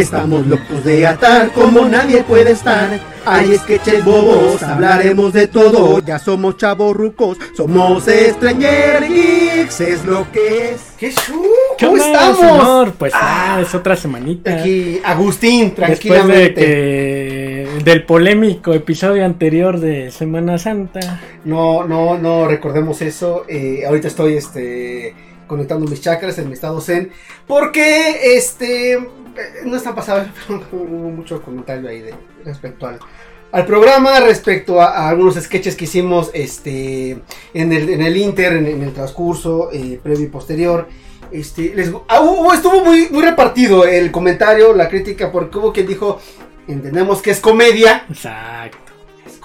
Estamos locos de atar como nadie puede estar. Hay sketches bobos, hablaremos de todo. Ya somos chavos rucos, somos Stranger Geeks, es lo que es. ¿Qué show? ¿Qué ¿Cómo estamos? señor? Pues Ah, ah, es otra semanita. Aquí, Agustín, Después de tranquilamente. que del polémico episodio anterior de Semana Santa. No, no, no recordemos eso. Eh, ahorita estoy este, conectando mis chakras en mi estado zen. Porque este. eh, No están pasando hubo mucho comentario ahí de, respecto al, al programa, respecto a, algunos sketches que hicimos este, en, el, en el Inter, en, el transcurso eh, previo y posterior. Este, les, ah, estuvo muy, muy repartido el comentario, la crítica, porque hubo quien dijo: Entendemos que es comedia. Exacto.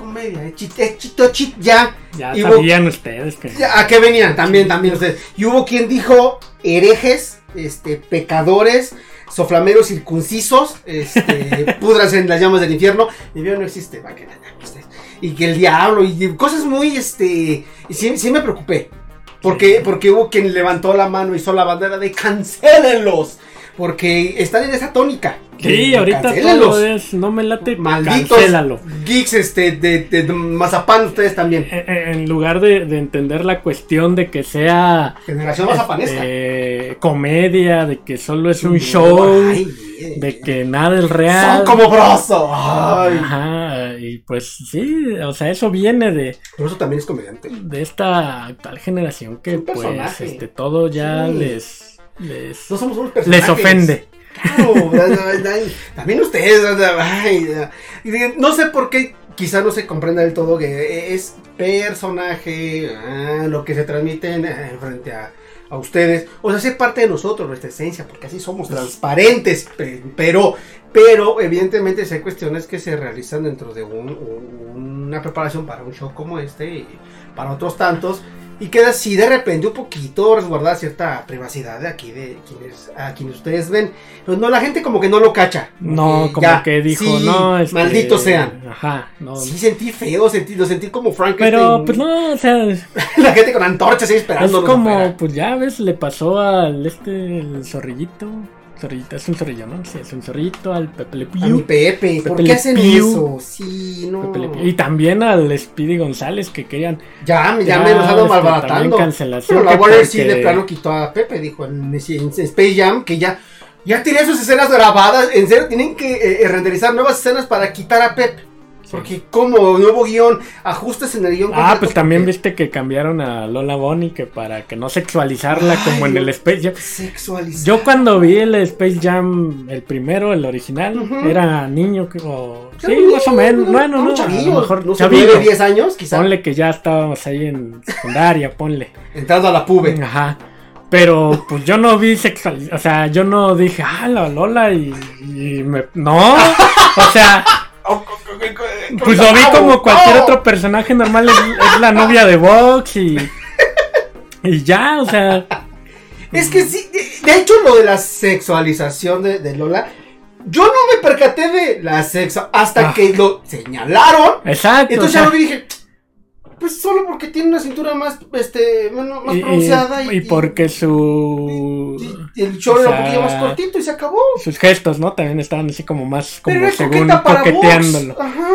Comedia, es chit, es chito chit ya. Ya Y hubo- sabían ustedes que. ¿A qué venían? También, también ustedes. Y hubo quien dijo herejes, este, pecadores, soflameros circuncisos, este, pudras en las llamas del infierno. Y Dios no existe, va que. Y que el diablo, y cosas muy, este, y sí, sí me preocupé. Porque, porque hubo quien levantó la mano y hizo la bandera de cancélenlos. Porque están en esa tónica. Sí, ahorita todo es. No me late. Malditos Cancélalo. geeks este, de, de, de mazapán, ustedes también. En, en lugar de, de entender la cuestión de que sea Generación este, comedia, de que solo es un show, Ay, eh, de que nada es real. Son como broso. Ay. Ajá, y pues sí, o sea, eso viene de, Por eso también es comediante. de esta actual generación que pues este todo ya Sí. les les, No somos unos personajes. les ofende. Claro, también ustedes. no sé por qué, quizá no se comprenda del todo que es personaje, ah, lo que se transmite en, eh, frente a, a ustedes. O sea, ser parte de nosotros, nuestra esencia, porque así somos transparentes. pe- Pero, pero evidentemente sí hay cuestiones que se realizan dentro de un- un- una preparación para un show como este y para otros tantos. Y queda así de repente un poquito resguardada cierta privacidad de aquí de quienes, a quienes ustedes ven. Pues no, la gente como que no lo cacha. No, Eh, como ya, que dijo, sí, no, este, malditos sean. Ajá, no. Sí, sentí feo, sentí, lo sentí como Frank. Pero pues no, o sea, es La gente con antorchas ahí esperando. como pues ya ves le pasó al este el zorrillito, zorrillito, es un zorrillo, ¿no? Sí, es un zorrillito al Pepe Le A mi Pew. Pepe, ¿por Pepe qué Le hacen Pew. eso? Sí, no. Pepe Le Pew. Y también al Speedy González que querían Ya, ya, Ya, me los ando malbaratando. cancelación Pero la Warner sí de plano quitó a Pepe, dijo en, en Space Jam, que ya, ya tenía sus escenas grabadas. En serio, tienen que eh, eh, renderizar nuevas escenas para quitar a Pepe. Porque como nuevo guion, ajustes en el guion. Ah, pues también porque viste que cambiaron a Lola Bonnie que para que no sexualizarla como en el Space Jam. Sexualizar. Yo cuando vi el Space Jam, el primero, el original, era niño que o sí, más o menos, bueno, no, a chavillo, lo mejor no sé, chavillo. 9, 10 años, quizá. Ponle que ya estábamos ahí en secundaria, ponle. Entrando a la pube. Ajá. Pero pues yo no vi sexual, o sea, yo no dije, ah, la Lola y, y me no, o sea, pues lo vi como cualquier otro personaje normal, es, es la novia de Vox y y ya, o sea, Es que sí, de, hecho lo de la sexualización de, de Lola, yo no me percaté de la sexo hasta Ah. que lo señalaron. exacto. Entonces o sea, ya lo vi y dije, pues solo porque tiene una cintura más, este, más y, pronunciada y, y porque su el short era un poquillo más cortito y se acabó. sus gestos, ¿no? También estaban así como más como Pero según para coqueteándolo. Ajá,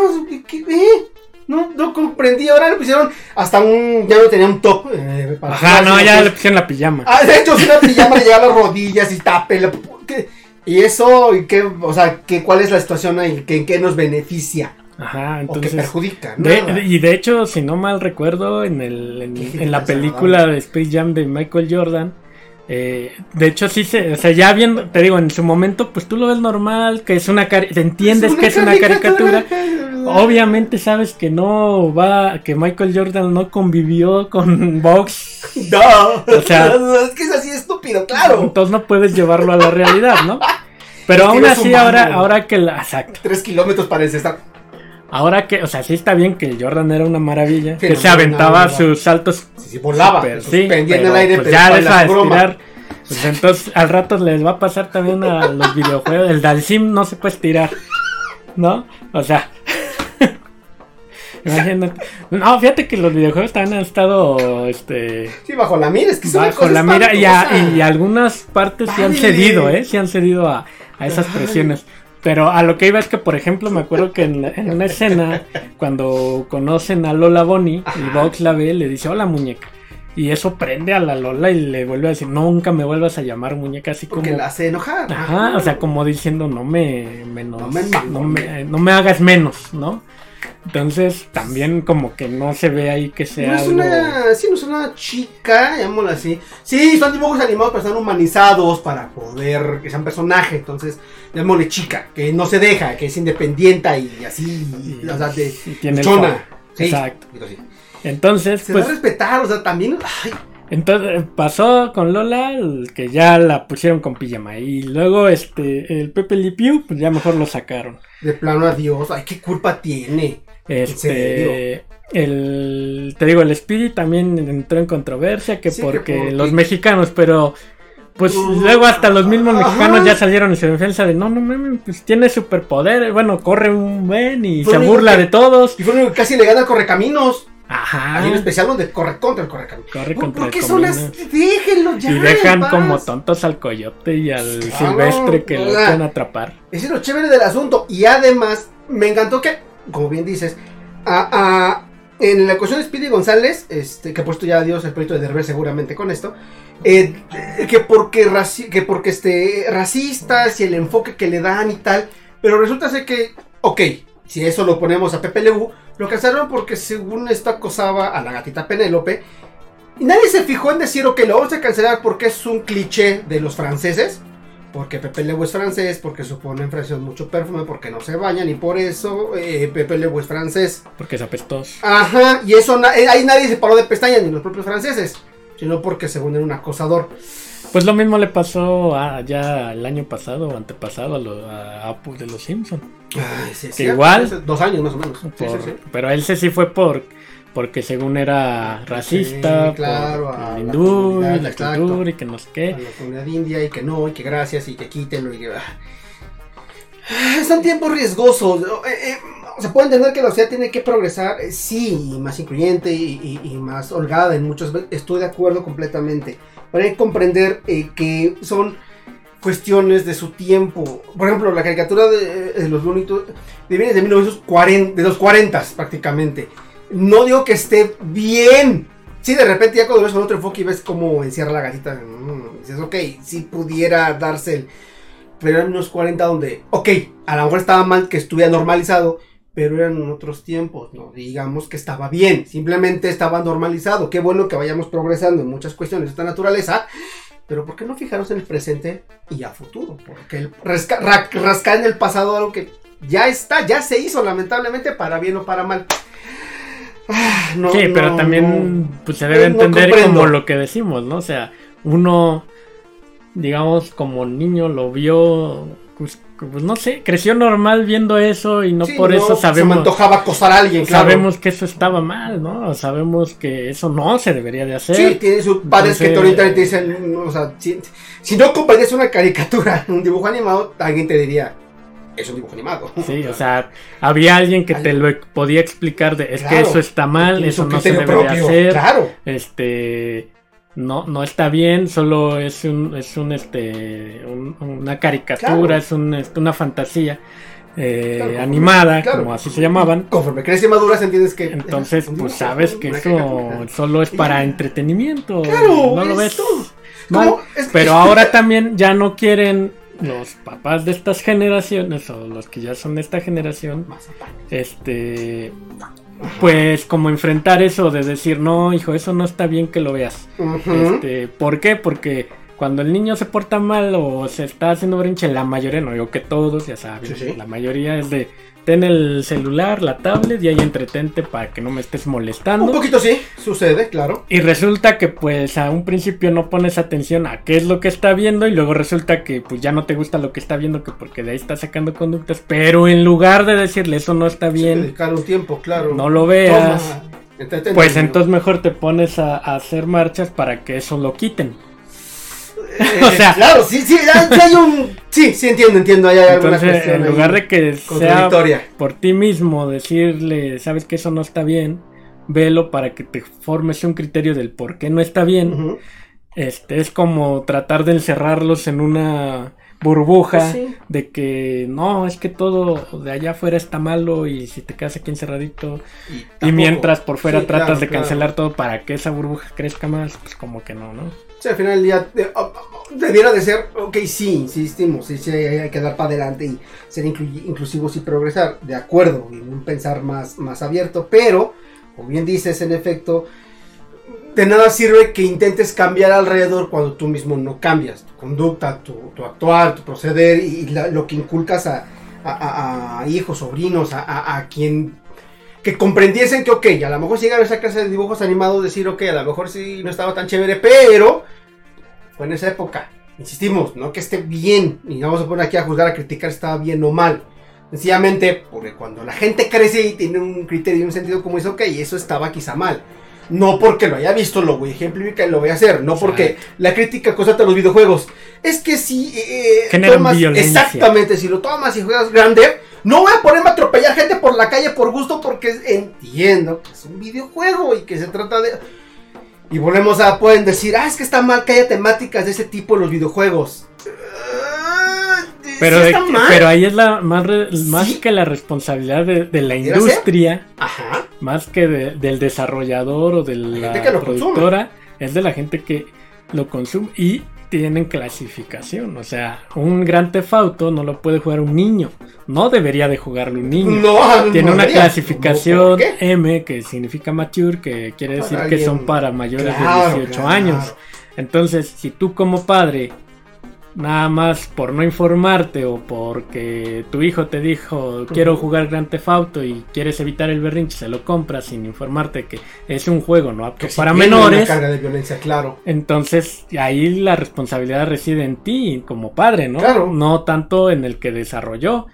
¿qué- eh? No, no comprendí. Ahora le pusieron hasta un. Ya no tenía un top. eh, para Ajá, no, ya le pusieron la pijama. Ah, de hecho, si una pijama le llega a las rodillas y tape. ¿qué? Y eso, y qué, o sea, que, ¿cuál es la situación ahí? ¿Qué, ¿En qué nos beneficia? Ajá, o que entonces. perjudica. de- nada. de- y de hecho, si no mal recuerdo, en, el, en, la película de Space Jam de Michael Jordan, eh, de hecho sí se, o sea, ya viendo, te digo, en su momento, pues tú lo ves normal, que es una, te entiendes que es una caricatura. Obviamente sabes que no va, que Michael Jordan no convivió con Vox, No, O sea- es que es así estúpido, claro. entonces no puedes llevarlo a la realidad, ¿no? Pero aún así, humano. ahora, ahora que la, exacto, Tres kilómetros para estar. Ahora que, o sea, sí está bien que el Jordan era una maravilla, que se aventaba ¿verdad? sus saltos Sí, sí, volaba, Super, se sí, suspendía en pero, el aire, pues pero ya deja de estirar. Pues entonces al rato les va a pasar también a los videojuegos. El Dalsim no se puede estirar, ¿no? O sea, imagínate. No, fíjate que los videojuegos también han estado, este, Sí, bajo la mira, es que bajo la mira y, a- espantosa. y algunas partes sí han cedido, ¿eh? Sí han cedido a, a esas presiones. Pero a lo que iba es que, por ejemplo, me acuerdo que en, en una escena, cuando conocen a Lola Bonnie y. Vox la ve, le dice, hola muñeca. Y eso prende a la Lola y le vuelve a decir, nunca me vuelvas a llamar muñeca, así como... Porque la hace enojar. Ajá, o sea, como diciendo, no me, menos, No me no me, no me hagas menos, ¿no? Entonces, también como que no se ve ahí que sea No es algo... una, sí, no es una chica, llamémosla así. Sí, son dibujos animados, pero están humanizados para poder que sean personaje. Entonces, llamémosle chica, que no se deja, que es independiente y así, Y- o sea, de y tiene. Sí, Exacto. sí. Entonces, Se pues... respetar, o sea, también. Ay, Entonces pasó con Lola que ya la pusieron con pijama y luego este el Pepe Pew pues ya mejor lo sacaron. de plano adiós. Ay, qué culpa tiene. Este el te digo el Speedy también entró en controversia que Sí, que porque los mexicanos pero pues Uh, luego hasta los mismos ajá. mexicanos ya salieron en su defensa de no no mames pues tiene superpoderes bueno corre un buen y Fue se burla que- de todos Y fue único que casi le gana Correcaminos. ajá Hay un especial donde corre contra el Correcaminos. corre ¿Por, contra por el qué son las.? Déjenlo ya. y dejan como tontos al coyote y al Claro, silvestre que lo pueden atrapar Ese es lo chévere del asunto. Y además, me encantó que, como bien dices, en la cuestión de Speedy González, este, que ha puesto ya adiós el proyecto de Derbez seguramente con esto, eh, que porque, que porque este, racistas y el enfoque que le dan y tal, pero resulta ser que, ok, si eso lo ponemos a Pepe Lebu, lo cancelaron porque según esto acosaba a la gatita Penélope, y nadie se fijó en decir, ok, lo vamos a cancelar porque es un cliché de los franceses, porque Pepe Lebu es francés, porque supone en Francia mucho perfume, porque no se bañan, y por eso eh, Pepe Lebu es francés. porque es apestoso Ajá, y eso na- eh, ahí nadie se paró de pestañas, ni los propios franceses, sino porque según era un acosador. Pues lo mismo le pasó a, ya el año pasado o antepasado a, lo- a Apu de los Simpsons. Ay, sí, Que igual- hace Dos años más o menos. Sí, Por- sí, sí. Pero él se sí fue por porque según era racista, Sí, claro, por a hindú, la cultura y que no sé A qué. la comunidad india, y que no, y que gracias, y que quítenlo, y que. ah. Ah, Son tiempos riesgosos. eh, eh, o sea, puedo entender que la sociedad tiene que progresar, eh, sí, y más incluyente y, y- y más holgada en muchos. Estoy de acuerdo completamente. Pero hay que comprender que son cuestiones de su tiempo. Por ejemplo, la caricatura de, de los Looney Tunes viene de 1940, de los 40 prácticamente. No digo que esté bien. Sí, de repente ya cuando ves con otro enfoque y ves cómo encierra la gatita, mm, dices, ok, si pudiera darse el... Pero eran unos 40 donde, ok, a lo mejor estaba mal que estuviera normalizado, pero eran otros tiempos, no digamos que estaba bien, simplemente estaba normalizado. Qué bueno que vayamos progresando en muchas cuestiones de esta naturaleza, pero ¿por qué no fijarnos en el presente y a futuro? Porque el rasca- ra- rascar en el pasado algo que ya está, ya se hizo lamentablemente para bien o para mal. Ah, no, sí, pero no, también no. pues se debe entender como lo que decimos, ¿no? O sea, uno, digamos, como niño lo vio, pues, pues, no sé, creció normal viendo eso y no Sí, por eso Se me sabemos, antojaba acosar a alguien, claro. sabemos que eso estaba mal, ¿no? Sabemos que eso no se debería de hacer. Sí, tiene sus padres que te Entonces- orientan y te dicen, no, o sea, si, si no comprendes una caricatura, un dibujo animado, alguien te diría, es un dibujo animado. Sí, o sea, había alguien que te lo podía explicar de es que eso está mal, eso no se debe de hacer, Claro. este no no está bien, solo es un es un este un- una caricatura, Claro. es un, es una fantasía eh, Claro, animada, claro. como así se llamaban. Conforme creces y maduras, entiendes que. Entonces, pues sabes que eso solo es para entretenimiento. Claro, no lo es ves. Es- Pero ahora también ya no quieren los papás de estas generaciones o los que ya son de esta generación, este, pues como enfrentar eso de decir, no, hijo, eso no está bien que lo veas. este, ¿Por qué? Porque cuando el niño se porta mal o se está haciendo brinche, la mayoría, no digo que todos, ya saben, la mayoría es de ten el celular, la tablet y ahí entretente para que no me estés molestando. Un poquito sí, sucede, claro. Y resulta que pues a un principio no pones atención a qué es lo que está viendo y luego resulta que pues ya no te gusta lo que está viendo que porque de ahí está sacando conductas, pero en lugar de decirle eso no está bien, dedicar un tiempo, claro. No lo veas. pues entonces mejor te pones a hacer marchas para que eso lo quiten. o sea, claro, sí, sí, hay un. Sí, sí, entiendo, entiendo. Hay entonces, en lugar de que sea por ti mismo decirle, sabes que eso no está bien, velo para que te formes un criterio del por qué no está bien. Este es como tratar de encerrarlos en una burbuja pues de que no, es que todo de allá afuera está malo y si te quedas aquí encerradito y, mientras por fuera tratas de cancelar todo para que esa burbuja crezca más, pues como que no, ¿no? Sí, al final del día oh, oh, debiera de ser, ok, sí, insistimos, sí, sí, hay que dar para adelante y ser inclusivos y progresar, de acuerdo, y un pensar más, más abierto, pero, como bien dices, en efecto, de nada sirve que intentes cambiar alrededor cuando tú mismo no cambias tu conducta, tu, tu actuar, tu proceder y lo que inculcas a, hijos, sobrinos, a, quien que comprendiesen que, ok, a lo mejor si a esa clase de dibujos animados, decir, ok, a lo mejor sí no estaba tan chévere, pero fue en esa época. Insistimos, no que esté bien, y no vamos a poner aquí a juzgar, a criticar si estaba bien o mal. Sencillamente, porque cuando la gente crece y tiene un criterio y un sentido como eso, ok, eso estaba quizá mal. No porque lo haya visto, lo voy a ejemplificar y lo voy a hacer. No porque la crítica constante a los videojuegos. Es que si eh, tomas, Exactamente, si lo tomas y juegas grande, no voy a ponerme a atropellar gente por la calle por gusto porque entiendo que es un videojuego y que se trata de... Y volvemos a, pueden decir, ah, es que está mal que haya temáticas de ese tipo en los videojuegos. Pero, pero ahí es la más, más que la responsabilidad de, la industria, más que del desarrollador o de la, productora, es de la gente que lo consume. Y tienen clasificación. O sea, un gran tefauto no lo puede jugar un niño. No debería de jugarlo un niño. No, Tiene una clasificación M que significa mature, que quiere decir que son para mayores de 18 años. Entonces, si tú como padre nada más por no informarte o porque tu hijo te dijo quiero jugar Grand Theft Auto y quieres evitar el berrinche, se lo compras sin informarte que es un juego no apto para menores. carga de violencia, claro. Entonces ahí la responsabilidad reside en ti como padre, ¿no? Claro. No tanto en el que desarrolló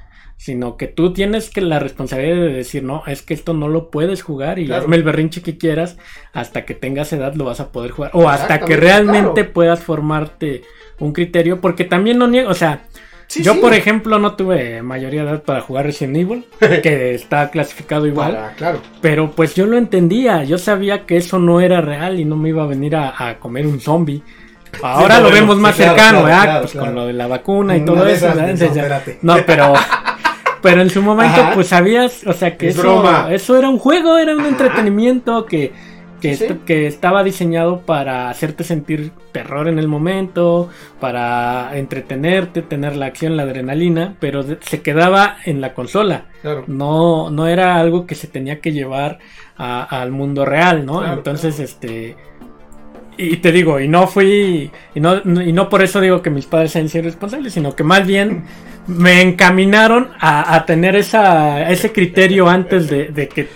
sino que tú tienes que la responsabilidad de decir, no, es que esto no lo puedes jugar y hazme el berrinche que quieras, hasta que tengas edad lo vas a poder jugar, o hasta que realmente puedas formarte un criterio, porque también no niego, o sea, yo por ejemplo no tuve mayoría de edad para jugar Resident Evil, que está clasificado igual, claro. pero pues yo lo entendía, yo sabía que eso no era real y no me iba a venir a, comer un zombie. Ahora lo vemos más cercano, Pues con lo de la vacuna y todo eso. no, pero pero en su momento pues sabías, o sea que eso, eso era un juego, era un entretenimiento que que, estaba diseñado para hacerte sentir terror en el momento, para entretenerte, tener la acción, la adrenalina, pero se quedaba en la consola. No, no era algo que se tenía que llevar al mundo real, ¿no? Entonces, este y te digo, y no fui, y no, y no por eso digo que mis padres sean irresponsables, sino que más bien me encaminaron a, tener esa, ese criterio antes de que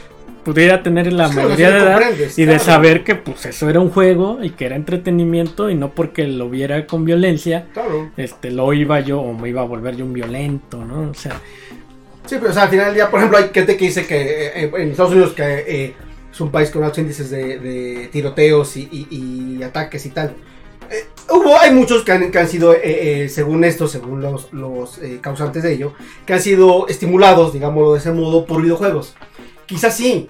pudiera tener la mayoría de edad y de saber que pues eso era un juego y que era entretenimiento y no porque lo viera con violencia, este lo iba yo o me iba a volver yo un violento, ¿no? O sea, Sí, pero o sea, al final del día, por ejemplo, hay gente que dice que eh, en Estados Unidos que eh, es un país con altos índices de, tiroteos y, ataques y tal. Eh, hubo, hay muchos que han, que han sido, según esto, según los, los causantes de ello, que han sido estimulados, digámoslo de ese modo, por videojuegos. Quizás sí,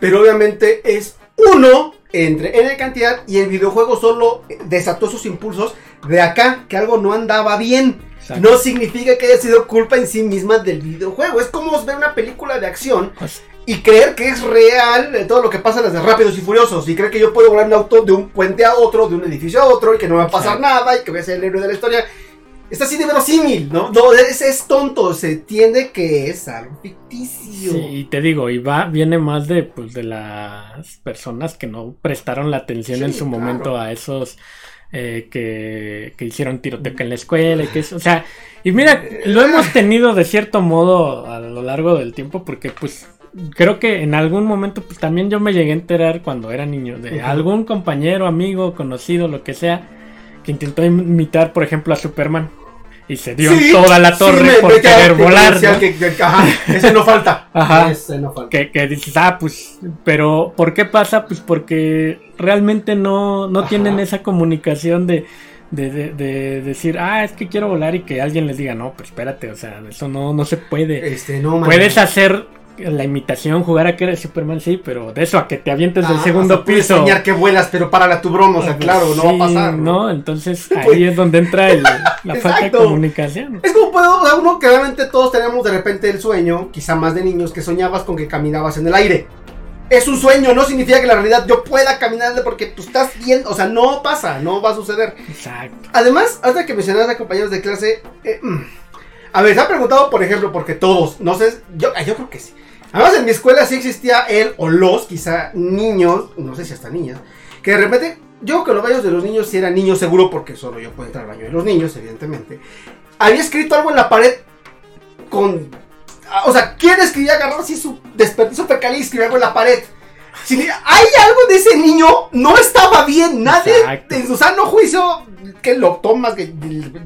pero obviamente es uno entre en la cantidad y el videojuego solo desató sus impulsos de acá, que algo no andaba bien. No significa que haya sido culpa en sí misma del videojuego. Es como ver una película de acción pues y creer que es real todo lo que pasa en las de Rápidos y Furiosos. Y creer que yo puedo volar un auto de un puente a otro, de un edificio a otro, y que no va a pasar nada, y que voy a ser el héroe de la historia. Está así de verosímil, ¿no? No, es, es tonto, se entiende que es algo ficticio. Sí, y te digo, y va, viene más de, pues, de las personas que no prestaron la atención en su claro. momento a esos eh, que, que hicieron tiroteca en la escuela y que eso, o sea, y mira, lo hemos tenido de cierto modo a lo largo del tiempo porque pues creo que en algún momento pues también yo me llegué a enterar cuando era niño de algún compañero, amigo, conocido, lo que sea, que intentó imitar, por ejemplo, a Superman. Y se dio Sí, toda la sí, torre me- por me querer que volar. decía ¿no? que- que- ajá, ese no falta. Ajá. Ese no falta. que, que dices, ah, pues, pero ¿por qué pasa? Pues porque realmente no, no Ajá. tienen esa comunicación de, de, de- de decir, ah, es que quiero volar y que alguien les diga, no, pues espérate, o sea, eso no, no se puede. Este, no, man. Puedes hacer la imitación, jugar a que eres Superman, sí, pero de eso a que te avientes del Ah, segundo o sea, puedes piso. enseñar que vuelas, pero para tu broma, o sea, pues, claro, no va a pasar. ¿no? Entonces Pues- ahí es donde entra el- la falta de comunicación. Es como puedo, o sea, uno que realmente todos tenemos de repente el sueño, quizá más de niños, que soñabas con que caminabas en el aire. Es un sueño, no significa que la realidad yo pueda caminar porque tú estás viendo, o sea, no pasa, no va a suceder. Exacto. Además, hasta que mencionas a compañeros de clase, eh, mm, a ver, se ha preguntado, por ejemplo, porque todos, no sé, yo, creo que sí. Además, en mi escuela sí existía él o los, quizá niños, no sé si hasta niñas, que de repente, yo que los baños de los niños sí eran niños seguro, porque solo yo puedo entrar al baño de los niños, evidentemente. Había escrito algo en la pared con. ah, O sea, ¿quién escribía agarró así su desperdicio fecal y escribía algo en la pared? Si hay algo de ese niño, no estaba bien. Nadie Exacto. en su sano juicio que lo tomas, que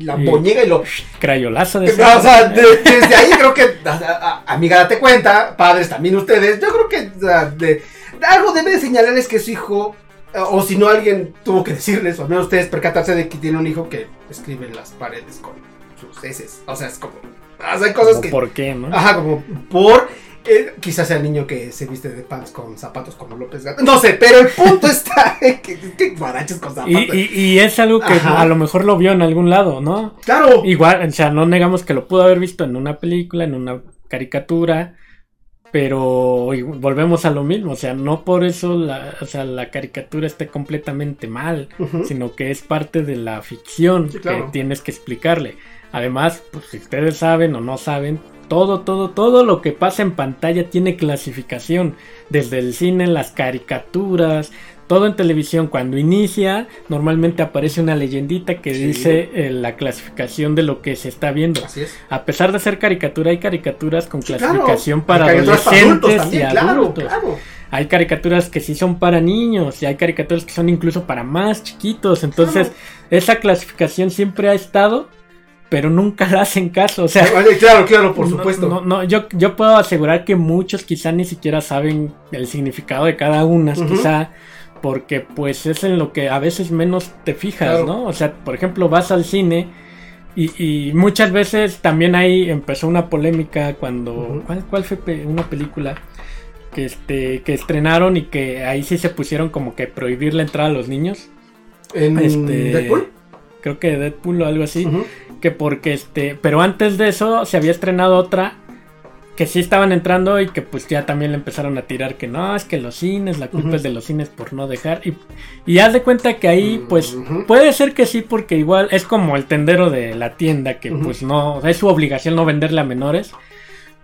la Sí. boñega y lo. Crayolazo de O sea, de- desde ahí creo que, a- a- amiga, date cuenta, padres también ustedes, yo creo que de- algo debe de señalarles que su hijo, o si no alguien tuvo que decirles, o al menos ustedes percatarse de que tiene un hijo que escribe en las paredes con sus heces. O sea, es como, o sea, hay cosas Como que... ¿Por qué, no? Ajá, como por... eh, quizás sea el niño que se viste de pants con zapatos como López Gato. No sé, pero el punto está en que, que guaraches con zapatos. Y, y- y es algo que Ajá. a lo mejor lo vio en algún lado, ¿no? claro. Igual, o sea, no negamos que lo pudo haber visto en una película, en una caricatura, pero volvemos a lo mismo, o sea, no por eso la, o sea, la caricatura esté completamente mal, sino que es parte de la ficción Sí, claro. que tienes que explicarle. Además, pues si ustedes saben o no saben, todo, todo, todo lo que pasa en pantalla tiene clasificación. Desde el cine, las caricaturas, todo en televisión. Cuando inicia, normalmente aparece una leyendita que Sí. dice eh, la clasificación de lo que se está viendo. Así es. A pesar de ser caricatura, hay caricaturas con Sí, clasificación claro. para adolescentes adultos también, y claro, adultos. claro. Hay caricaturas que sí son para niños y hay caricaturas que son incluso para más chiquitos. Entonces, Claro. esa clasificación siempre ha estado, pero nunca la hacen caso. O sea, Vale, claro, claro, por supuesto. No, no, yo, yo puedo asegurar que muchos quizá ni siquiera saben el significado de cada una, Ujú. quizá porque pues es en lo que a veces menos te fijas, Claro. ¿no? O sea, por ejemplo, vas al cine y, y muchas veces también ahí empezó una polémica cuando... ¿cuál, cuál fue pe- una película? Que, este, que estrenaron y que ahí sí se pusieron como que prohibir la entrada a los niños. En Este, Deadpool. Creo que Deadpool o algo así Ujú. Que porque este, pero antes de eso se había estrenado otra que sí estaban entrando y que pues ya también le empezaron a tirar que no, es que los cines, la culpa es de los cines por no dejar y, y haz de cuenta que ahí pues Ujú. puede ser que sí porque igual es como el tendero de la tienda que pues no, es su obligación no venderle a menores.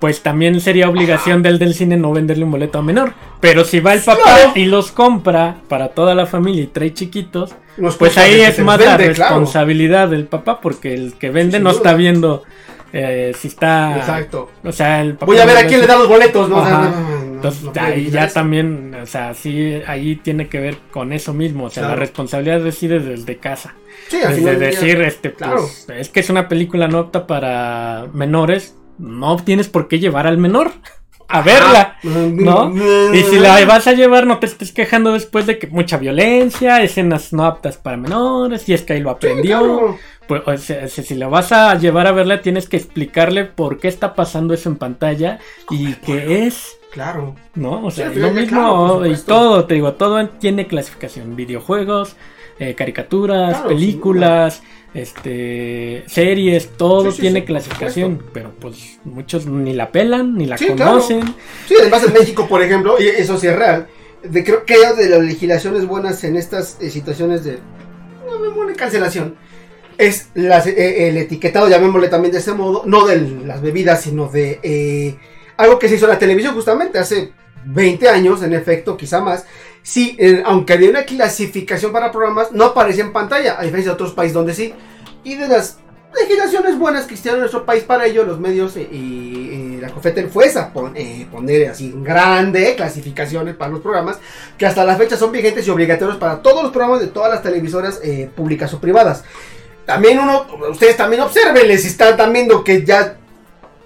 Pues también sería obligación del del cine no venderle un boleto a menor. Pero si va el papá y los compra para toda la familia y trae chiquitos, pues ahí es más la claro. responsabilidad del papá, porque el que vende no duda. está viendo eh, si está. Exacto. O sea, el papá. Voy a ver a quién le da los boletos, ¿no? Entonces, no ahí ya eso. también, o sea, sí, ahí tiene que ver con eso mismo. O sea, Claro. la responsabilidad reside desde casa. Sí, Desde decir, este, pues, Claro. es que es una película no apta para menores, no tienes por qué llevar al menor a verla. ¿no? Y si la vas a llevar, no te estés quejando después de que mucha violencia, escenas no aptas para menores, y es que ahí lo aprendió. Pues, o sea, si si la vas a llevar a verla, tienes que explicarle por qué está pasando eso en pantalla y qué es, Claro. ¿no? O sea, lo mismo claro, y todo, te digo, todo tiene clasificación: videojuegos, eh, caricaturas, Claro, películas, este, series, todo Sí, sí, tiene sí, clasificación, pero pues muchos ni la pelan, ni la claro. conocen. Sí, además en México, por ejemplo, y eso sí es real, de, creo que de las legislaciones buenas en estas eh, situaciones de, no cancelación, es las- eh, el etiquetado, llamémosle también de ese modo, no de las bebidas, sino de eh, algo que se hizo en la televisión justamente hace 20 años, en efecto, quizá más. Sí, eh, aunque había una clasificación para programas, no aparecía en pantalla, a diferencia de otros países donde sí. Y de las legislaciones buenas que hicieron en nuestro país para ello, los medios y, la COFETEL fue esa, eh, poner así grande clasificaciones para los programas, que hasta la fecha son vigentes y obligatorios para todos los programas de todas las televisoras eh, públicas o privadas. También uno, ustedes también observenles si están también viendo que ya,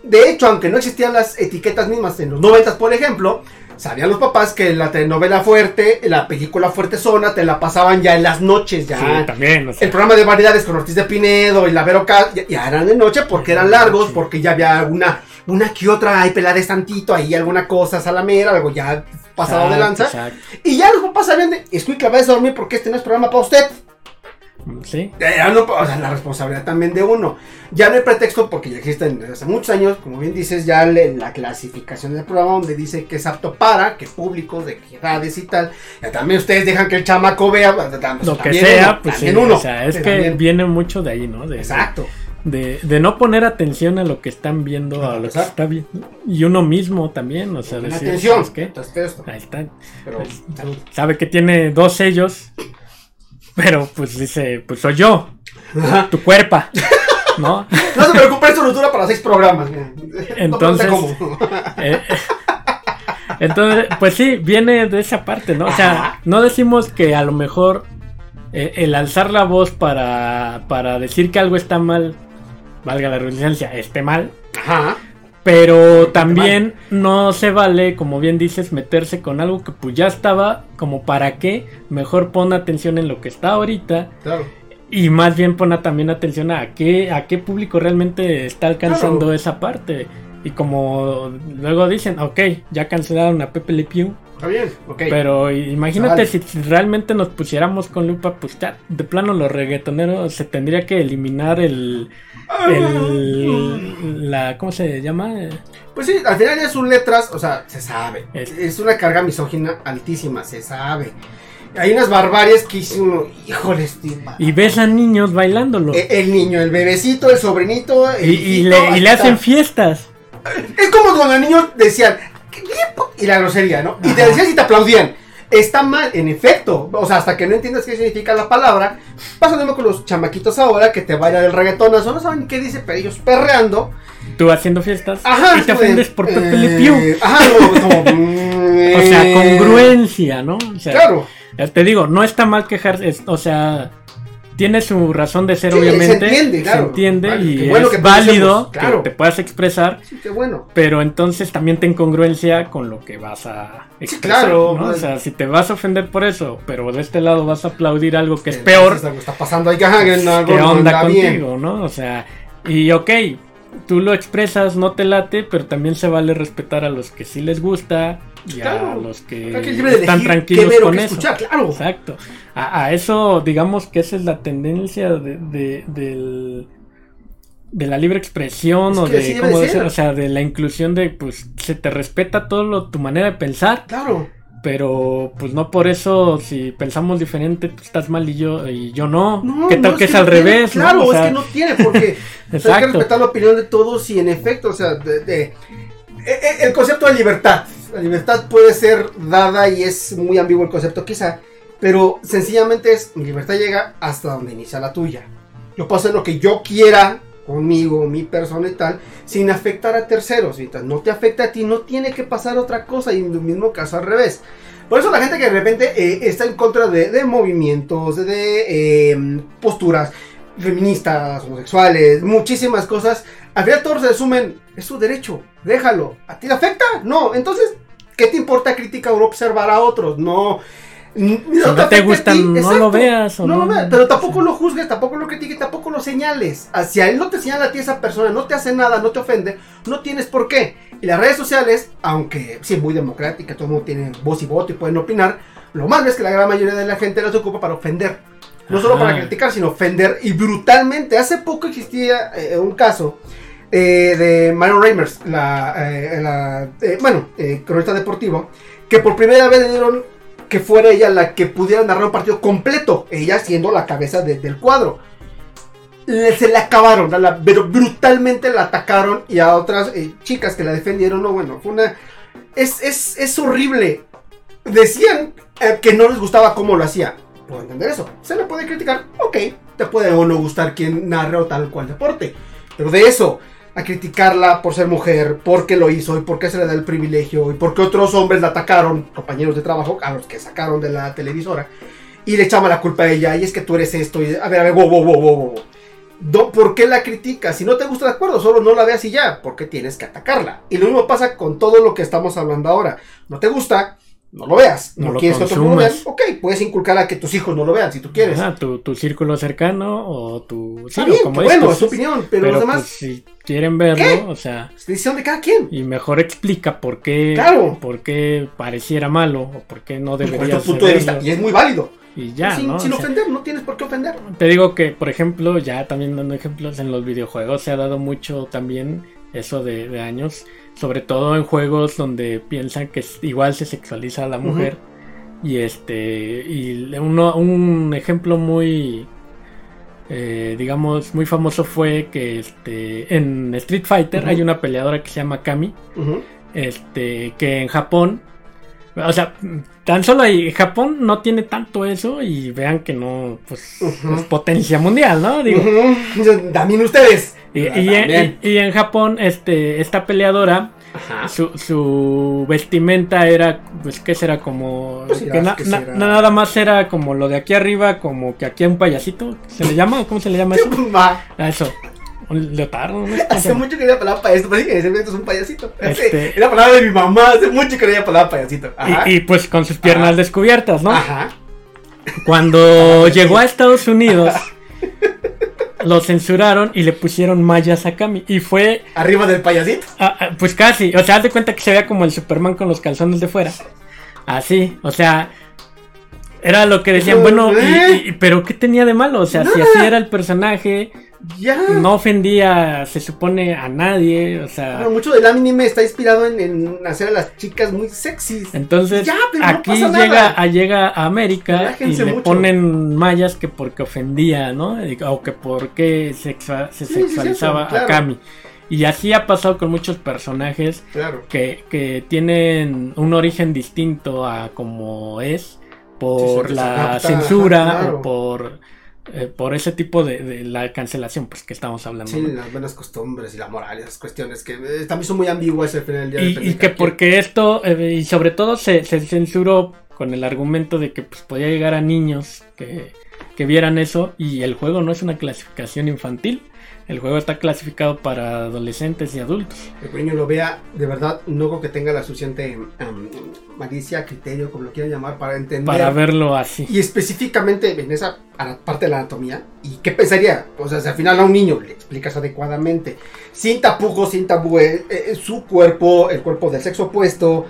de hecho, aunque no existían las etiquetas mismas en los 90, por ejemplo, sabían los papás que la telenovela fuerte, la película Fuerte Zona, te la pasaban ya en las noches, ya. Sí, también, o sea, El programa de variedades con Ortiz de Pinedo y la Vero Cat ya, ya eran de noche porque eran largos, porque ya había una, una que otra, ay, pelades tantito, ahí alguna cosa salamera, algo ya pasado de lanza. exacto. Y ya los papás sabían de, Escuincla, vayas a dormir porque este no es programa para usted. Sí, Ya no, o sea, la responsabilidad también de uno. Ya no hay pretexto porque ya existen desde hace muchos años, como bien dices, ya le- la clasificación del programa donde dice que es apto para, que públicos, de qué edades y tal. Ya también ustedes dejan que el chamaco vea pues, lo que sea, uno, pues sí, uno. o sea, es que también. viene mucho de ahí, ¿no? De, Exacto. de, de no poner atención a lo que están viendo, a lo que está viendo. Y uno mismo también, o sea, decir, atención. Ahí está. Pero, Pues. Sabe que tiene dos sellos, pero pues dice, pues soy yo, Ajá. tu cuerpo, ¿no? No se preocupe, esto nos dura para seis programas. No Entonces- cómo. Eh, entonces, pues sí, viene de esa parte, ¿no? O sea, no decimos que a lo mejor eh, el alzar la voz para, para decir que algo está mal, valga la redundancia, esté mal, Ajá. Pero también no se vale, como bien dices, meterse con algo que pues ya estaba, como para qué, mejor pon atención en lo que está ahorita Claro. y más bien pon también atención a qué, a qué público realmente está alcanzando Claro. esa parte. Y como luego dicen, ok, ya cancelaron a Pepe Le Pew, Está bien. Ok. pero imagínate Vale. si, realmente nos pusiéramos con lupa, pues ya, de plano los reggaetoneros se tendría que eliminar el, el la, ¿cómo se llama? Pues sí, al final ya sus letras, o sea, se sabe. Es- Es, una carga misógina altísima, se sabe. Hay unas barbarias que uno, híjole, este, Y ves a niños bailándolo. e- el niño, el bebecito, el sobrinito. el y, le, y le hacen fiestas. Es como cuando el niño decían, "Qué bien, po-", y la grosería, ¿no? Y te Ajá. decían y te aplaudían. Está mal, en efecto. O sea, hasta que no entiendas qué significa la palabra. Pasa lo mismo con los chamaquitos ahora que te bailan el reggaetonazo. No saben qué dice, pero ellos perreando. Tú haciendo fiestas Ajá. y te ofendes de, por Pepe eh, Le Pew. Ajá, como. mm, O sea, eh, congruencia, ¿no? O sea, Claro. Te digo, no está mal quejarse, o sea, tiene su razón de ser, Sí, obviamente. se entiende, claro. entiende Vale, y bueno es que válido claro. que te puedas expresar, Sí, qué bueno. pero entonces también ten congruencia con lo que vas a expresar. claro. ¿no? O sea, si te vas a ofender por eso, pero de este lado vas a aplaudir algo que es peor, algo está pasando ahí, ajá, algo ¿qué onda bien. contigo, no? O sea, y ok, tú lo expresas, no te late, pero también se vale respetar a los que sí les gusta y a Claro. los que están tranquilos con eso. escuchar, claro. Exacto. A, a eso, digamos que esa es la tendencia de, de- del- de la libre expresión Es o de cómo de o sea, de la inclusión de pues se te respeta todo lo- tu manera de pensar, Claro. pero pues no por eso si pensamos diferente tú estás mal y yo y yo no. No, ¿Qué tal no, que es, no al tiene, revés? Claro, O sea, es que no tiene, porque o sea, hay que respetar la opinión de todos y en efecto, o sea, de, de- e- e- el concepto de libertad. La libertad puede ser dada y es muy ambiguo el concepto quizá, pero sencillamente es, mi libertad llega hasta donde inicia la tuya. Yo puedo hacer lo que yo quiera conmigo, mi persona y tal, sin afectar a terceros. Mientras no te afecta a ti, no tiene que pasar otra cosa y en el mismo caso al revés. Por eso la gente que de repente eh, está en contra de, movimientos, de, de, eh, posturas feministas, homosexuales, muchísimas cosas, al final todos se resumen, es su derecho, déjalo. ¿A ti te afecta? No, entonces, ¿qué te importa criticar o observar a otros? No. no te a gusta, ti, no exacto. lo veas o No lo no. veas, pero tampoco lo juzgues, tampoco lo critiques, tampoco lo señales. Hacia él no te señala a ti esa persona, no te hace nada, no te ofende, no tienes por qué. Y las redes sociales, aunque sí, muy democrática, todo el mundo tiene voz y voto y pueden opinar, lo malo es que la gran mayoría de la gente las ocupa para ofender. No solo Ajá. para criticar, sino ofender y brutalmente. Hace poco existía eh, un caso eh, de Marion Reimers, la, eh, la, eh, bueno, eh, cronista deportivo, que por primera vez le dieron que fuera ella la que pudiera narrar un partido completo, ella siendo la cabeza de- del cuadro. le- se la acabaron, la- la- pero brutalmente la atacaron y a otras eh, chicas que la defendieron, no, bueno, fue una... Es, es, es horrible. Decían que no les gustaba cómo lo hacía. Puedo entender eso. Se le puede criticar, ok, te puede o no gustar quien narre o tal cual deporte. Pero de eso, a criticarla por ser mujer, porque lo hizo y porque se le da el privilegio y porque otros hombres la atacaron, compañeros de trabajo, a los que sacaron de la televisora, y le echaban la culpa a ella, y es que tú eres esto, y a ver, a ver, wow, wow, wow, wow, wow. ¿Por qué la criticas? Si no te gusta de acuerdo, solo no la veas y ya, porque tienes que atacarla. Y lo mismo pasa con todo lo que estamos hablando ahora. No te gusta, no lo veas. No, No lo quieres que otros lo consumas. vean, ok, puedes inculcar a que tus hijos no lo vean si tú quieres. Ajá, tu, tu círculo cercano o tu... sí, bien, como bueno, es tu opinión, pero, los demás, pues, si quieren verlo, ¿Qué? o sea, es decisión de cada quien. y mejor explica por qué, Claro. por qué pareciera malo o por qué no debería tu punto de vista, y es muy válido. y ya, sin ¿no? sin O sea, ofender, no tienes por qué ofender. Te digo que, por ejemplo, ya también dando ejemplos en los videojuegos, se ha dado mucho también eso de, de años, sobre todo en juegos donde piensan que igual se sexualiza a la mujer. Y este, y uno, un ejemplo muy, eh, digamos, muy famoso fue que este, en Street Fighter hay una peleadora que se llama Kami, este, que en Japón, o sea, tan solo ahí, Japón no tiene tanto eso y vean que no, pues, es potencia mundial, ¿no? Digo. También ustedes. y, y- También. y- y en Japón, este, esta peleadora, Ajá. su, su vestimenta era, pues, ¿qué será? Como, Pues, que dirás na- que na- será. nada más era como lo de aquí arriba, como que aquí hay un payasito, ¿se le llama? ¿Cómo se le llama eso? Ma, A eso, un leotardo, ¿no? ¿Cómo se Hace mucho que no palabra payaso, parece que ese es un payasito. Este- Es la palabra de mi mamá, hace mucho que no había palabra payasito. Ajá. Y, y, pues con sus piernas Ajá. descubiertas, ¿no? Ajá. Cuando llegó a Estados Unidos, lo censuraron y le pusieron mallas a Kami. Y fue, Arriba del payasito. ah, ah, pues casi, o sea, haz de cuenta que se veía como el Superman con los calzones de fuera. Así, o sea, era lo que decían, bueno, y- y- pero ¿qué tenía de malo? O sea, si así era el personaje, Ya. no ofendía, se supone, a nadie, o sea... Bueno, mucho del anime está inspirado en, en hacer a las chicas muy sexys. Entonces, Ya, pero no aquí pasa llega, a, llega a América y le mucho. ponen mallas que porque ofendía, ¿no? O que porque sexua- se Sí, sí, sexualizaba a claro. Kami. Y así ha pasado con muchos personajes Claro. que, que tienen un origen distinto a como es por la censura claro. o por, eh, por ese tipo de, de la cancelación pues que estamos hablando. Sí, ¿no? las buenas costumbres y la moral, esas cuestiones que eh, también son muy ambiguas al final del día. Y, que quien. porque esto, eh, y sobre todo se, se censuró con el argumento de que pues, podía llegar a niños que, que vieran eso y el juego no es una clasificación infantil, el juego está clasificado para adolescentes y adultos. el niño lo vea, de verdad, no creo que tenga la suficiente em, malicia, criterio, como lo quieran llamar, para entender. Para verlo así. Y específicamente en esa parte de la anatomía. ¿Y qué pensaría? O sea, si al final a un niño le explicas adecuadamente, sin tapujos, sin tabú, eh, eh, su cuerpo, el cuerpo del sexo opuesto,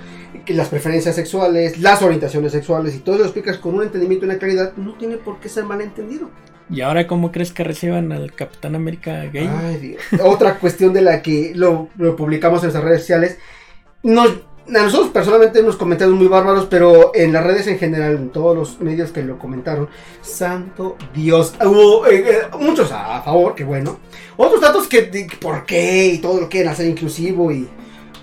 las preferencias sexuales, las orientaciones sexuales, y todo lo explicas con un entendimiento y una claridad, no tiene por qué ser malentendido. ¿Y ahora cómo crees que reciban al Capitán América gay? Ay, Dios. Otra cuestión de la que lo, lo publicamos en nuestras redes sociales. Nos, a nosotros personalmente unos comentarios muy bárbaros, pero en las redes en general, en todos los medios que lo comentaron, santo Dios, hubo eh, eh, muchos a, favor, que bueno. Otros datos que, por qué y todo lo quieren hacer inclusivo y...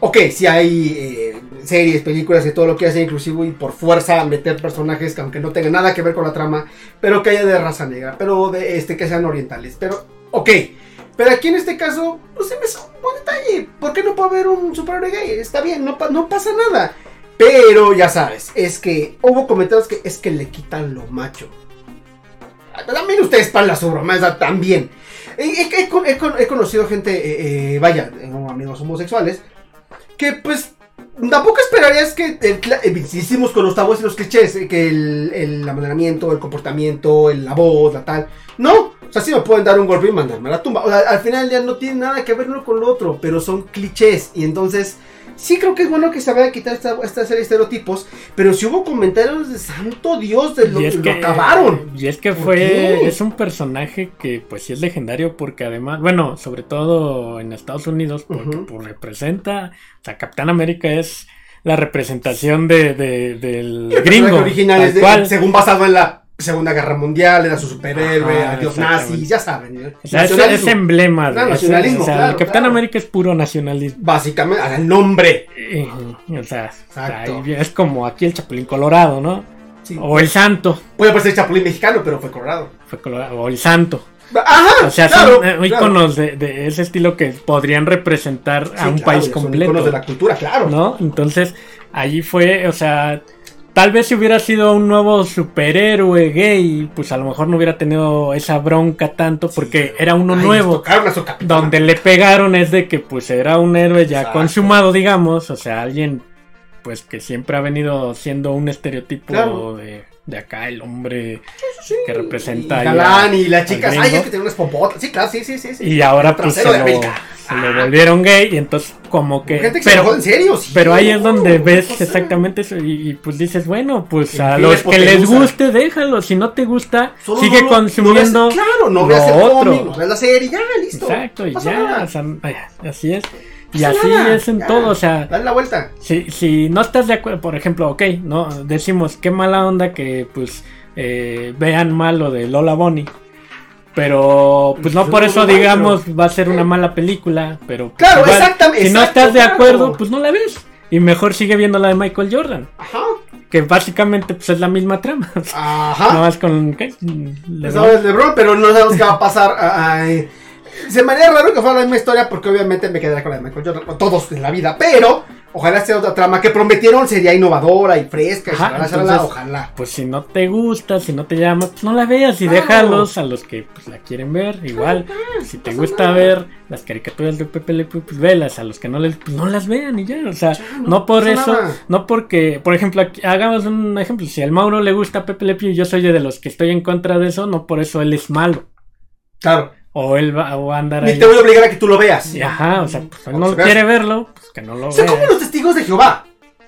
Ok, si hay eh, series, películas y todo lo que hace inclusivo y por fuerza meter personajes que aunque no tengan nada que ver con la trama, pero que haya de raza negra, pero de este que sean orientales, pero ok. Pero aquí en este caso, pues se me hizo un buen detalle. ¿Por qué no puede haber un superhéroe gay? Está bien, no, pa- no pasa nada. Pero ya sabes, es que hubo comentarios que es que le quitan lo macho. También ustedes para las bromas, ah, también. He, he- he con- he con- he conocido gente, eh, eh, vaya, eh, amigos homosexuales, que pues tampoco esperarías que el hicimos con los tabúes y los clichés, que el, el amaneramiento, el comportamiento, el- la voz, la tal. No, o sea, sí me pueden dar un golpe y mandarme a la tumba. O sea, al final ya no tiene nada que ver uno con lo otro, pero son clichés. Y entonces, sí creo que es bueno que se vaya a quitar esta, esta serie de estereotipos, pero si hubo comentarios de santo Dios, de lo, y es lo que acabaron. Y es que ¿Por fue. qué? Es un personaje que, pues, sí es legendario porque además. Bueno, sobre todo en Estados Unidos, porque Ujú. pues, representa. O sea, Capitán América es la representación de, de- del El gringo. original es de- según basado en la Segunda Guerra Mundial, era su superhéroe, Ajá, adiós nazis, ya saben. ¿eh? O sea, es, Nacionalismo. es emblema de Claro, ese- nacionalismo, o sea, claro, el Capitán claro. América es puro nacionalismo. Básicamente, al nombre. Eh, O sea, Exacto. es como aquí el Chapulín Colorado, ¿no? Sí. O el Santo. Puede parecer Chapulín mexicano, pero fue colorado. Fue colorado, o el Santo. Ajá, O sea, claro, son eh, claro. íconos de, de ese estilo que podrían representar Sí, a un claro, país son completo. íconos de la cultura, claro. ¿no? Entonces, allí fue, o sea, tal vez si hubiera sido un nuevo superhéroe gay, pues a lo mejor no hubiera tenido esa bronca tanto porque era uno Ay, nuevo. les tocaron a su capitana. Donde le pegaron es de que pues era un héroe ya Exacto. consumado, digamos, o sea, alguien pues que siempre ha venido siendo un estereotipo Claro. de, de acá, el hombre Sí, que representa y galán a- y las chicas, ay, es que tiene unas pompotas. Sí, claro, sí, sí, sí. y ahora pues se lo, se lo volvieron gay y entonces como que... Gente que se pero, enojó en serio, sí, Pero ahí no, es donde no ves pasa. exactamente eso y, y, pues dices, bueno, pues a los que les guste, déjalo. Si no te gusta, Solo sigue no consumiendo. no claro, no veas el otro. cómic, no veas la serie, ya, listo. Exacto, y No ya, o sea, así es. Y Pasa así nada, es en ya. todo, o sea, Dale la vuelta. si, si no estás de acuerdo, por ejemplo, ok, no decimos qué mala onda que pues eh, vean mal lo de Lola Bonnie. Pero pues no Yo por eso digamos va a ser una mala película, pero pues, Claro, igual, exactamente, Si no exacto, estás de claro. acuerdo, pues no la ves. Y mejor sigue viendo la de Michael Jordan, Ajá. que básicamente pues es la misma trama. Ajá. Nada más con ¿qué? No sabes LeBron, pero no sabemos qué va a pasar. Ay, se me haría raro que fuera la misma historia porque obviamente me quedaría con la de Michael Jordan, todos en la vida, pero ojalá sea otra trama que prometieron sería innovadora y fresca. y Ajá, shalala, entonces- ojalá. Pues si no te gusta, si no te llama, pues no la veas y Claro. déjalos a los que pues, la quieren ver. Igual, si te gusta nada. ver las caricaturas de Pepe Le pues velas. A los que no les, pues no las vean y ya. O sea, no no, por eso, nada. no porque, por ejemplo, aquí- hagamos un ejemplo. Si al Mauro le gusta Pepe Le Pew y yo soy de los que estoy en contra de eso, no por eso él es malo. Claro. O él va, o va a andar Ni ahí. te voy a obligar a que tú lo veas. Y Ajá, o sea, pues él O no sea, quiere verlo, pues que no lo Son como vea. los testigos de Jehová,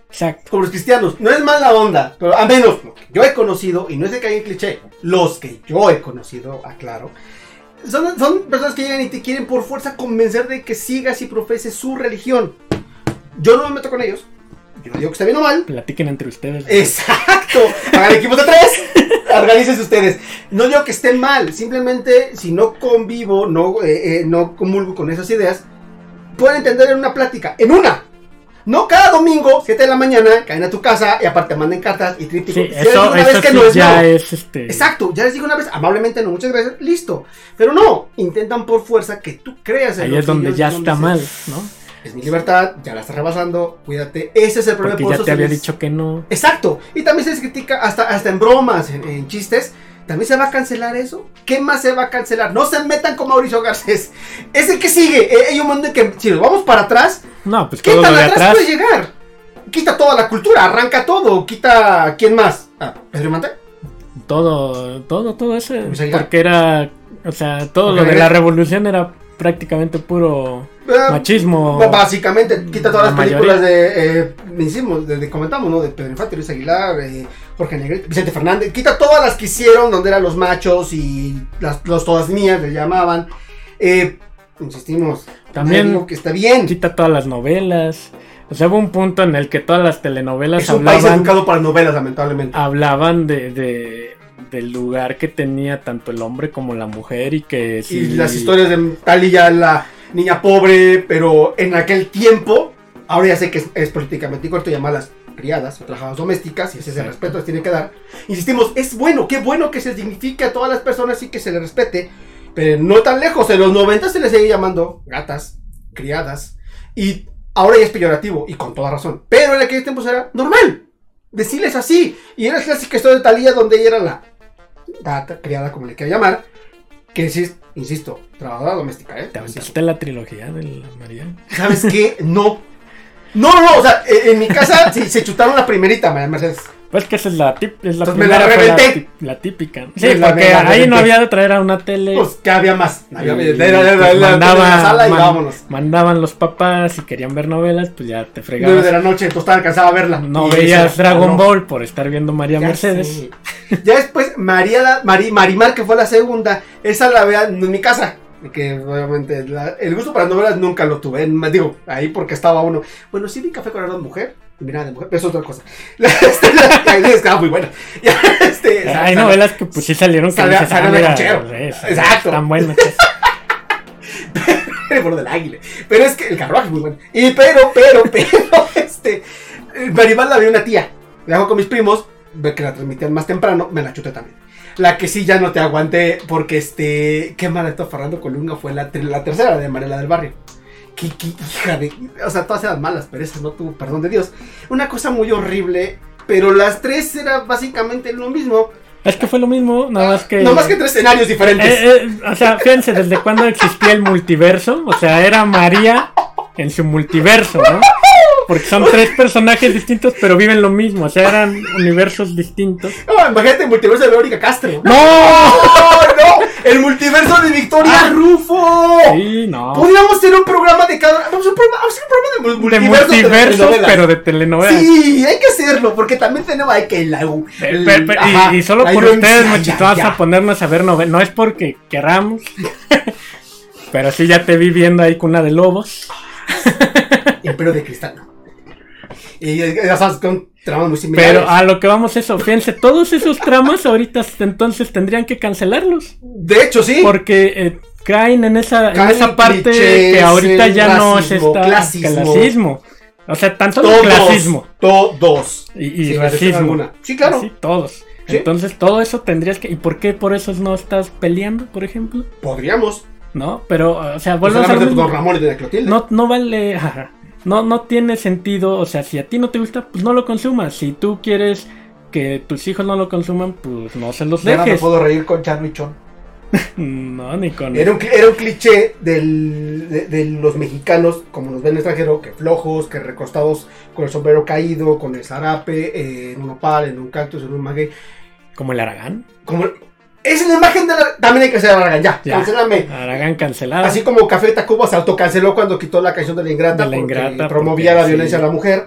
Exacto. como los cristianos. No es mala onda, pero a menos lo que yo he conocido, y no es de que haya un cliché, los que yo he conocido, aclaro, son, son personas que llegan y te quieren por fuerza convencer de que sigas y profeses su religión. Yo no me meto con ellos. Yo no digo que está bien o mal. Platiquen entre ustedes. Exacto. Hagan equipos de tres. Organícense ustedes. No digo que esté mal. Simplemente, si no convivo, no, eh, eh, no comulgo con esas ideas, pueden entender en una plática. En una. No cada domingo, 7 de la mañana, caen a tu casa y aparte manden cartas y tríptico. Sí, Si les digo eso, una eso vez que sí no es ya no. es este. Exacto, ya les digo una vez, amablemente no, muchas gracias, listo. Pero no, intentan por fuerza que tú creas en Ahí es que donde ya está mal, ¿no? Es mi libertad, ya la estás rebasando, cuídate. Ese es el problema. Porque por ya eso te había dicho que no. Exacto. Y también se les critica hasta, hasta en bromas, en, en chistes. ¿También se va a cancelar eso? ¿Qué más se va a cancelar? No se metan con Mauricio Garcés. Es el que sigue. Eh, Hay un momento en que, si nos vamos para atrás, No, pues ¿qué tan atrás, atrás. puede llegar? Quita toda la cultura, arranca todo. Quita. ¿Quién más? Ah, Pedro Infante. Todo, todo, todo. Luis Aguilar. Porque era. O sea, todo Porque lo de la revolución era prácticamente puro machismo. b- Básicamente, quita todas La las películas de, eh, hicimos, de, de- comentamos, ¿no? De Pedro Infante, Luis Aguilar, eh, Jorge Negrete, Vicente Fernández. Quita todas las que hicieron donde eran los machos y las los todas mías, le llamaban. Eh, insistimos. También- que está bien. Quita todas las novelas. O sea, hubo un punto en el que todas las telenovelas Es un país hablaban, educado para novelas, lamentablemente. hablaban de, de- del lugar que tenía tanto el hombre como la mujer y que Y las historias de Talía, la niña pobre, pero en aquel tiempo, ahora ya sé que es, es políticamente incorrecto llamarlas criadas o trabajadoras domésticas, y ese es el respeto que les tiene que dar. Insistimos, es bueno, qué bueno que se dignifique a todas las personas y que se les respete, pero no tan lejos, en los 90 se les sigue llamando gatas, criadas, y ahora ya es peyorativo, y con toda razón, pero en aquellos tiempos era normal, decirles así, y era la clásica historia de Talía donde ella era la gata, criada, como le quiera llamar, que sí, insisto, trabajadora doméstica, ¿eh? ¿Te aventaste la trilogía de la María? ¿Sabes qué? No. No, no, no, o sea, en mi casa sí, se chutaron la primerita, María Mercedes. Pues que esa es la, tip- es la Entonces me la la, la típica. Sí, la- porque la ahí no había de traer a una tele. Pues, ¿qué había más? Había, Y, la, la- la- pues, la- la- mandaba- la sala y man- vámonos. Mandaban los papás si querían ver novelas, pues ya te 9 fregabas. de la noche, entonces estaba alcanzaba a verla. No Y veías esa- Dragon no. Ball por estar viendo María Ya Mercedes. Ya después, María, la- Mari- Marimar, que fue la segunda, esa la vean en mi casa. Que obviamente la- el gusto para novelas nunca lo tuve. digo, ahí porque estaba uno. Bueno, sí vi Café con Arroz Mujer. Mirada de mujer, pero es otra cosa. Este, la- la- estaba muy buena. Ya, este, Hay sal- novelas que pues sí salieron que dices, sale ah, Exacto. Están buenas. el del águila. Pero es que el carruaje es muy bueno. Y pero, pero, pero, este. Maribel la vi una tía. La hago con mis primos. Ve que la transmitían más temprano. Me la chuté también. La que sí ya no te aguanté. Porque este. Qué maratón Fernando Colunga fue la, la tercera de Mariela del Barrio. Qué, qué hija de. O sea, todas eran malas, pero esa no tuvo perdón de Dios. Una cosa muy horrible. Pero las tres era básicamente lo mismo. Es que fue lo mismo, nada más que. No más que tres escenarios diferentes. Eh, eh, o sea, fíjense, desde cuándo existía el multiverso. O sea, era María en su multiverso, ¿no? Porque son tres personajes distintos, pero viven lo mismo. O sea, eran universos distintos. No, imagínate el multiverso de Verónica Castro. ¡No! no! ¡El multiverso de Victoria Rufo! Sí, no. Podríamos hacer un programa de cada. Vamos a, un programa, vamos a hacer un programa de mul- De multiversos de pero de telenovelas. Sí, hay que hacerlo, porque también tenemos hay que el- ajá, y, solo por ustedes, muchachos, a ponernos a ver novelas. No es porque queramos. pero sí, ya te vi viendo ahí Cuna de Lobos. Imperio de Cristal. Y ya sabes, con tramas muy similares. Pero a lo que vamos eso, fíjense, todos esos tramas ahorita entonces tendrían que cancelarlos. De hecho, sí. Porque eh, caen en esa, en esa parte clichés, que ahorita ya no es racismo, esta clasismo. clasismo. O sea, tan solo todos. clasismo Todos. y, excepción racismo. Sí, claro. Sí, todos. Sí. Entonces todo eso tendrías que... ¿Y por qué por eso no estás peleando, por ejemplo? Podríamos. ¿No? Pero, o sea, Pues volvemos a Ramón y Clotilde. No, no vale. No, no tiene sentido. O sea, si a ti no te gusta, pues no lo consumas. Si tú quieres que tus hijos no lo consuman, pues no se los Ya no me dejes. puedo reír con Charlie Chon. No, ni con. Era un, era un cliché del- de, de los mexicanos, como nos ven en el extranjero, que flojos, que recostados con el sombrero caído, con el zarape, eh, en un opal, en un cactus, en un maguey. Como el Aragán. Como, esa es la imagen de la... También hay que hacer Aragán, ya, Ya. cancélame. Aragán cancelado. Así como Café Tacuba se autocanceló cuando quitó la canción de la ingrata, De la porque Ingrata, promovía porque la sí. violencia a la mujer.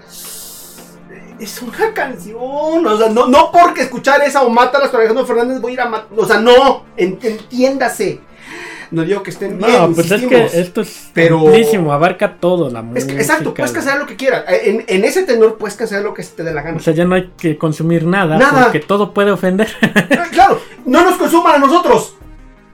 Es una canción, o sea, no, no porque escuchar esa o mátalas con Alejandro Fernández voy a ir a matar, o sea, no, en- entiéndase. No digo que estén bien, no, pues es que esto es pero- amplísimo, abarca todo. La Es música. que- exacto, puedes cancelar lo que quieras. En, en ese tenor puedes cancelar lo que se te dé la gana. O sea, ya no hay que consumir nada, Nada. porque todo puede ofender. claro, no nos consuman a nosotros.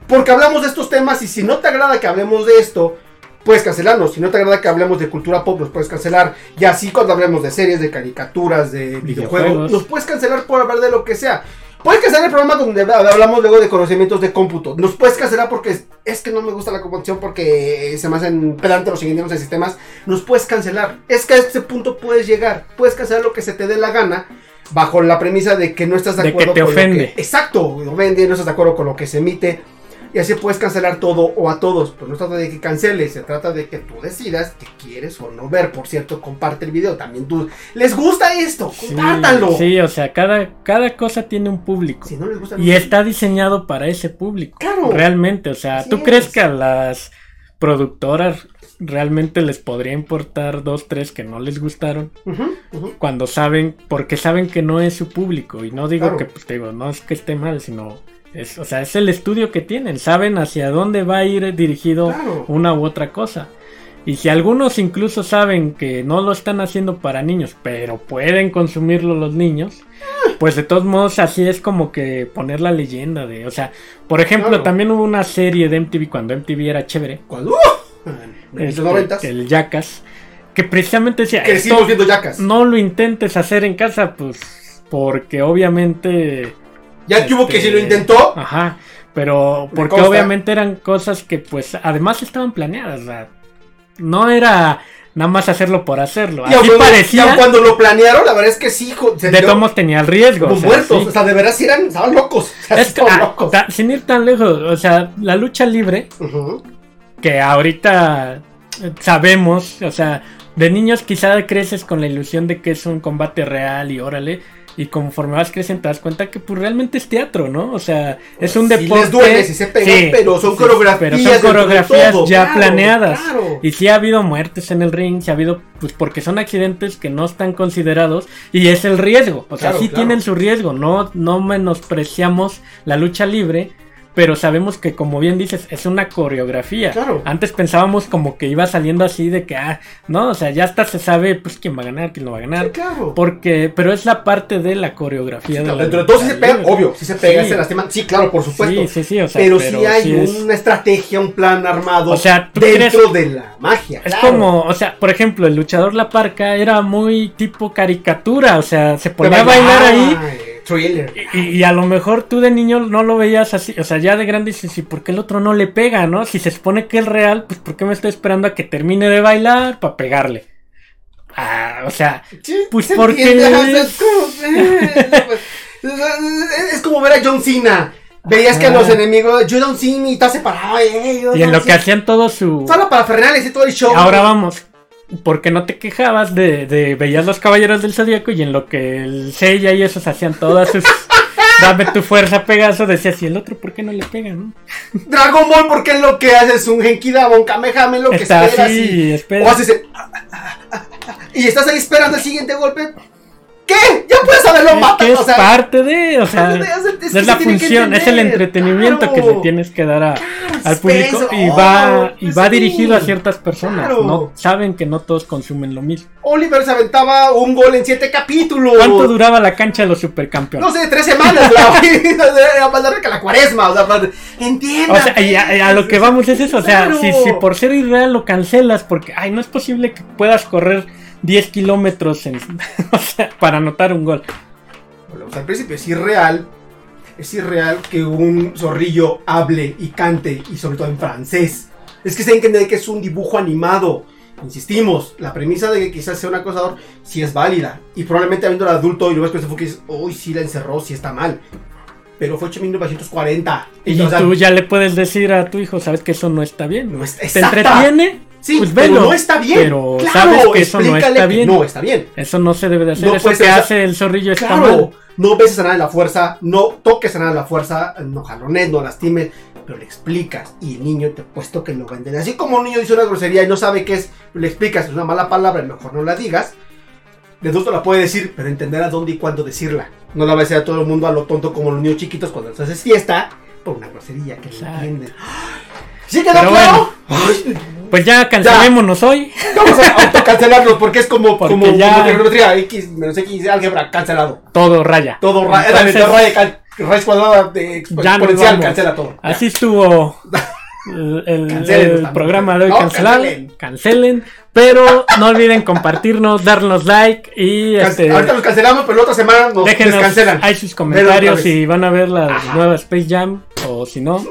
Porque hablamos de estos temas y si no te agrada que hablemos de esto, puedes cancelarnos. Si no te agrada que hablemos de cultura pop, los puedes cancelar. Y así cuando hablemos de series, de caricaturas, de videojuegos, Videojuegos. los puedes cancelar por hablar de lo que sea. Puedes cancelar el programa donde hablamos luego de conocimientos de cómputo. Nos puedes cancelar porque es, es que no me gusta la computación porque se me hacen pedantes los ingenieros de sistemas. Nos puedes cancelar. Es que a este punto puedes llegar. Puedes cancelar lo que se te dé la gana bajo la premisa de que no estás de De acuerdo que te con ofende. lo que exacto ofende no estás de acuerdo con lo que se emite y así puedes cancelar todo o a todos pero no se trata de que canceles se trata de que tú decidas que quieres o no ver por cierto comparte el video también tú les gusta esto compártanlo Sí, o sea, cada, cada cosa tiene un público. si no les gusta Y está diseñado para ese público. Claro. Realmente, o sea, Así ¿tú crees es. que a las productoras realmente les podría importar dos, tres que no les gustaron? Cuando saben, porque saben que no es su público. Y no digo Claro. que, pues te digo, no es que esté mal, sino, es, o sea, es el estudio que tienen. Saben hacia dónde va a ir dirigido Claro. una u otra cosa. Y si algunos incluso saben que no lo están haciendo para niños, pero pueden consumirlo los niños, pues de todos modos así es como que poner la leyenda de, o sea, por ejemplo, Claro. también hubo una serie de MTV cuando MTV era chévere, ¡uh! En los este, noventas el Jackass, que precisamente decía, crecimos esto viendo yacas no lo intentes hacer en casa, pues porque obviamente ya que hubo que este, si lo intentó Ajá, pero porque obviamente eran cosas que pues además estaban planeadas, no era nada más hacerlo por hacerlo. y Así aun cuando, y parecía, aun cuando lo planearon la verdad es que sí se de dio tomos tenía el riesgo. o sea, muertos sí. o sea de veras eran estaban locos o sea, Es que, estaban ah, ta- sin ir tan lejos, o sea, la lucha libre. Que ahorita sabemos, o sea, de niños quizá creces con la ilusión de que es un combate real y órale, y conforme vas creciendo te das cuenta que pues realmente es teatro, ¿no? O sea, es un Sí deporte. les duele, sí se pegan, pero son coreografías Pero son coreografías todo, ya claro, planeadas. claro. Y sí ha habido muertes en el ring, sí ha habido, pues porque son accidentes que no están considerados y es el riesgo. O sea, Claro, sí tienen su riesgo, no, no menospreciamos la lucha libre, pero sabemos que como bien dices, es una coreografía. Claro. Antes pensábamos como que iba saliendo así de que, ah, no, o sea, ya hasta se sabe pues quién va a ganar, quién no va a ganar. Sí, claro. Porque, pero es la parte de la coreografía de la sí se lucha pega, libre. obvio, sí se pega, Sí. se lastiman. Sí, claro, por supuesto. Sí, sí, sí, o sea, pero, pero sí hay es- una estrategia, un plan armado O sea, ¿tú dentro de la magia. Es claro. como, o sea, por ejemplo, el luchador La Parca era muy tipo caricatura, o sea, se ponía a bailar ahí Thriller. y, y a lo mejor tú de niño no lo veías así, o sea, ya de grande dices, ¿y por qué el otro no le pega, no? Si se supone que es real, pues ¿por qué me estoy esperando a que termine de bailar para pegarle? Ah, o sea, Sí, Pues se porque entiende, es- es como, eh, ver a John Cena. Veías que a Ajá. los enemigos, John Cena y está separado. Eh, y en lo que hacían todo su... Solo para Fernales y todo el show. Ahora vamos. Porque no te quejabas de, de veías los caballeros del zodiaco y en lo que el Seiya y esos hacían todas sus dame tu fuerza Pegaso decías y el otro por qué no le pega no? Dragon Ball, porque lo que hace es un Genkidama, un Kamehame, lo que Está esperas. así, y, espera. o haces el- y estás ahí esperando el siguiente golpe. ¿Qué? Ya puedes saberlo, Es mata. que es o sea, parte de, o sea, es que es, la función, es el entretenimiento que le tienes que dar a- al es público y oh, va y pues va sí. dirigido a ciertas personas, Claro. no saben que no todos consumen lo mismo. Oliver se aventaba un gol en siete capítulos. ¿Cuánto duraba la cancha de los supercampeones? No sé, tres semanas, la Era más larga que la cuaresma, o sea, para- entienda. O sea, y a, a lo que vamos es eso, o sea, si, si por ser irreal lo cancelas, porque, ay, no es posible que puedas correr 10 kilómetros en, o sea, para anotar un gol. O sea, al principio es irreal. Es irreal que un zorrillo hable y cante, y sobre todo en francés. Es que se entiende que es un dibujo animado. Insistimos, la premisa de que quizás sea un acosador sí es válida. Y probablemente habiendo el adulto y lo ves con ese enfoque, dices, uy, sí la encerró, sí está mal. Pero fue hecho en 1940. Y sea, tú ya le puedes decir a tu hijo, sabes que eso no está bien. No está- ¿Te entretiene? Sí, pues pero velo, no está bien. pero claro, sabes que eso no explícale está que bien. No está bien. Eso no se debe de hacer. No eso que hace el zorrillo está Claro, mal. no beses a nada de la fuerza, no toques a nada de la fuerza, no jalones, no lastimes, pero le explicas y el niño te puesto que lo va a entender. Así como un niño dice una grosería y no sabe qué es, le explicas, es una mala palabra, mejor no la digas. De adulto la puede decir, pero entenderá dónde y cuándo decirla. No la va a decir a todo el mundo a lo tonto como los niños chiquitos cuando les haces fiesta por una grosería que Exacto. entienden. ¿Sí quedó Pero claro? Ay, Pues ya cancelémonos hoy. vamos a autocancelarlos porque es como, Porque como, ya- como trigonometría, X menos X álgebra, cancelado. Todo raya. Todo Entonces, raya, raíz cuadrada de exponencial, cancela todo. Así estuvo el, programa de hoy. No, cancelar, cancelen. cancelen. Pero no olviden compartirnos, darnos like y Can- este, Ahorita los cancelamos, pero la otra semana nos déjenos ahí sus comentarios si van a ver la Ajá. nueva Space Jam o si no.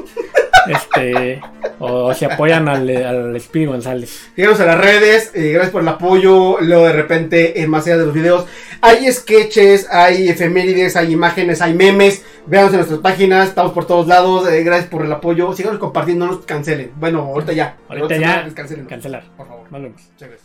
Este, o si apoyan al, al Speedy González. Síganos en las redes, eh, gracias por el apoyo. Luego de repente, en más allá de los videos, hay sketches, hay efemérides, hay imágenes, hay memes. Véanos en nuestras páginas, estamos por todos lados. eh, gracias por el apoyo. Síganos compartiendo, no nos cancelen. Bueno, ahorita ya. Ahorita ya, descancelen. cancelar. Por favor. Nos vemos. Muchas gracias.